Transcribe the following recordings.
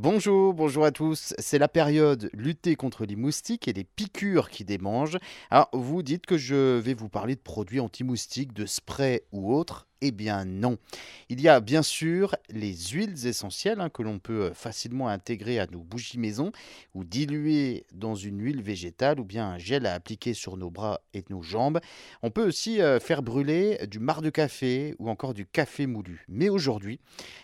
Bonjour, bonjour à tous. C'est la période lutter contre les moustiques et les piqûres qui démangent. Alors, vous dites que je vais vous parler de produits anti-moustiques, de spray ou autres. Eh bien non. Il y a bien sûr les huiles essentielles hein, que l'on peut euh, facilement intégrer à nos bougies maison ou diluer dans une huile végétale ou bien un gel à appliquer sur nos bras et nos jambes. On peut aussi euh, faire brûler du marc de café ou encore du café moulu. Mais aujourd'hui,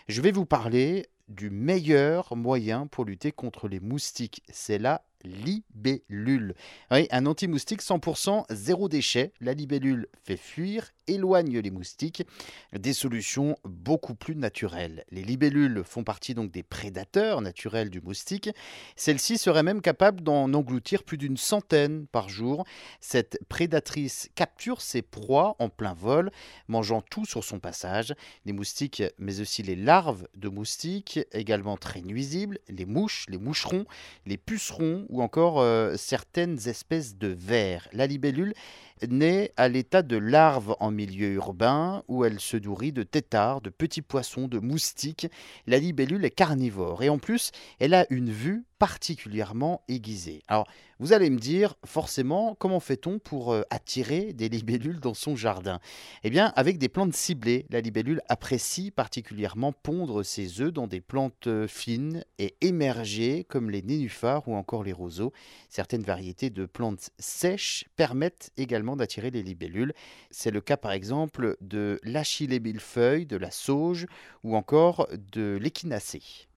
je vais vous parler du meilleur moyen pour lutter contre les moustiques. C'est la libellule. Oui, un anti-moustique 100% zéro déchet. La libellule fait fuir, éloigne les moustiques. Des solutions beaucoup plus naturelles. Les libellules font partie donc des prédateurs naturels du moustique. Celle-ci serait même capable d'en engloutir plus d'une centaine par jour. Cette prédatrice capture ses proies en plein vol, mangeant tout sur son passage. Les moustiques, mais aussi les larves de moustiques, également très nuisibles, les mouches, les moucherons, les pucerons ou encore euh, certaines espèces de vers. La libellule naît à l'état de larve en milieu urbain où elle se nourrit de têtards, de petits poissons, de moustiques. La libellule est carnivore et en plus, elle a une vue particulièrement aiguisée. Alors, vous allez me dire, forcément, comment fait-on pour euh, attirer des libellules dans son jardin? Eh bien, avec des plantes ciblées. La libellule apprécie particulièrement pondre ses œufs dans des plantes euh, fines et émergées comme les nénuphars ou encore les Certaines variétés de plantes sèches permettent également d'attirer les libellules. C'est le cas par exemple de l'achillée de la sauge ou encore de l'échinacée.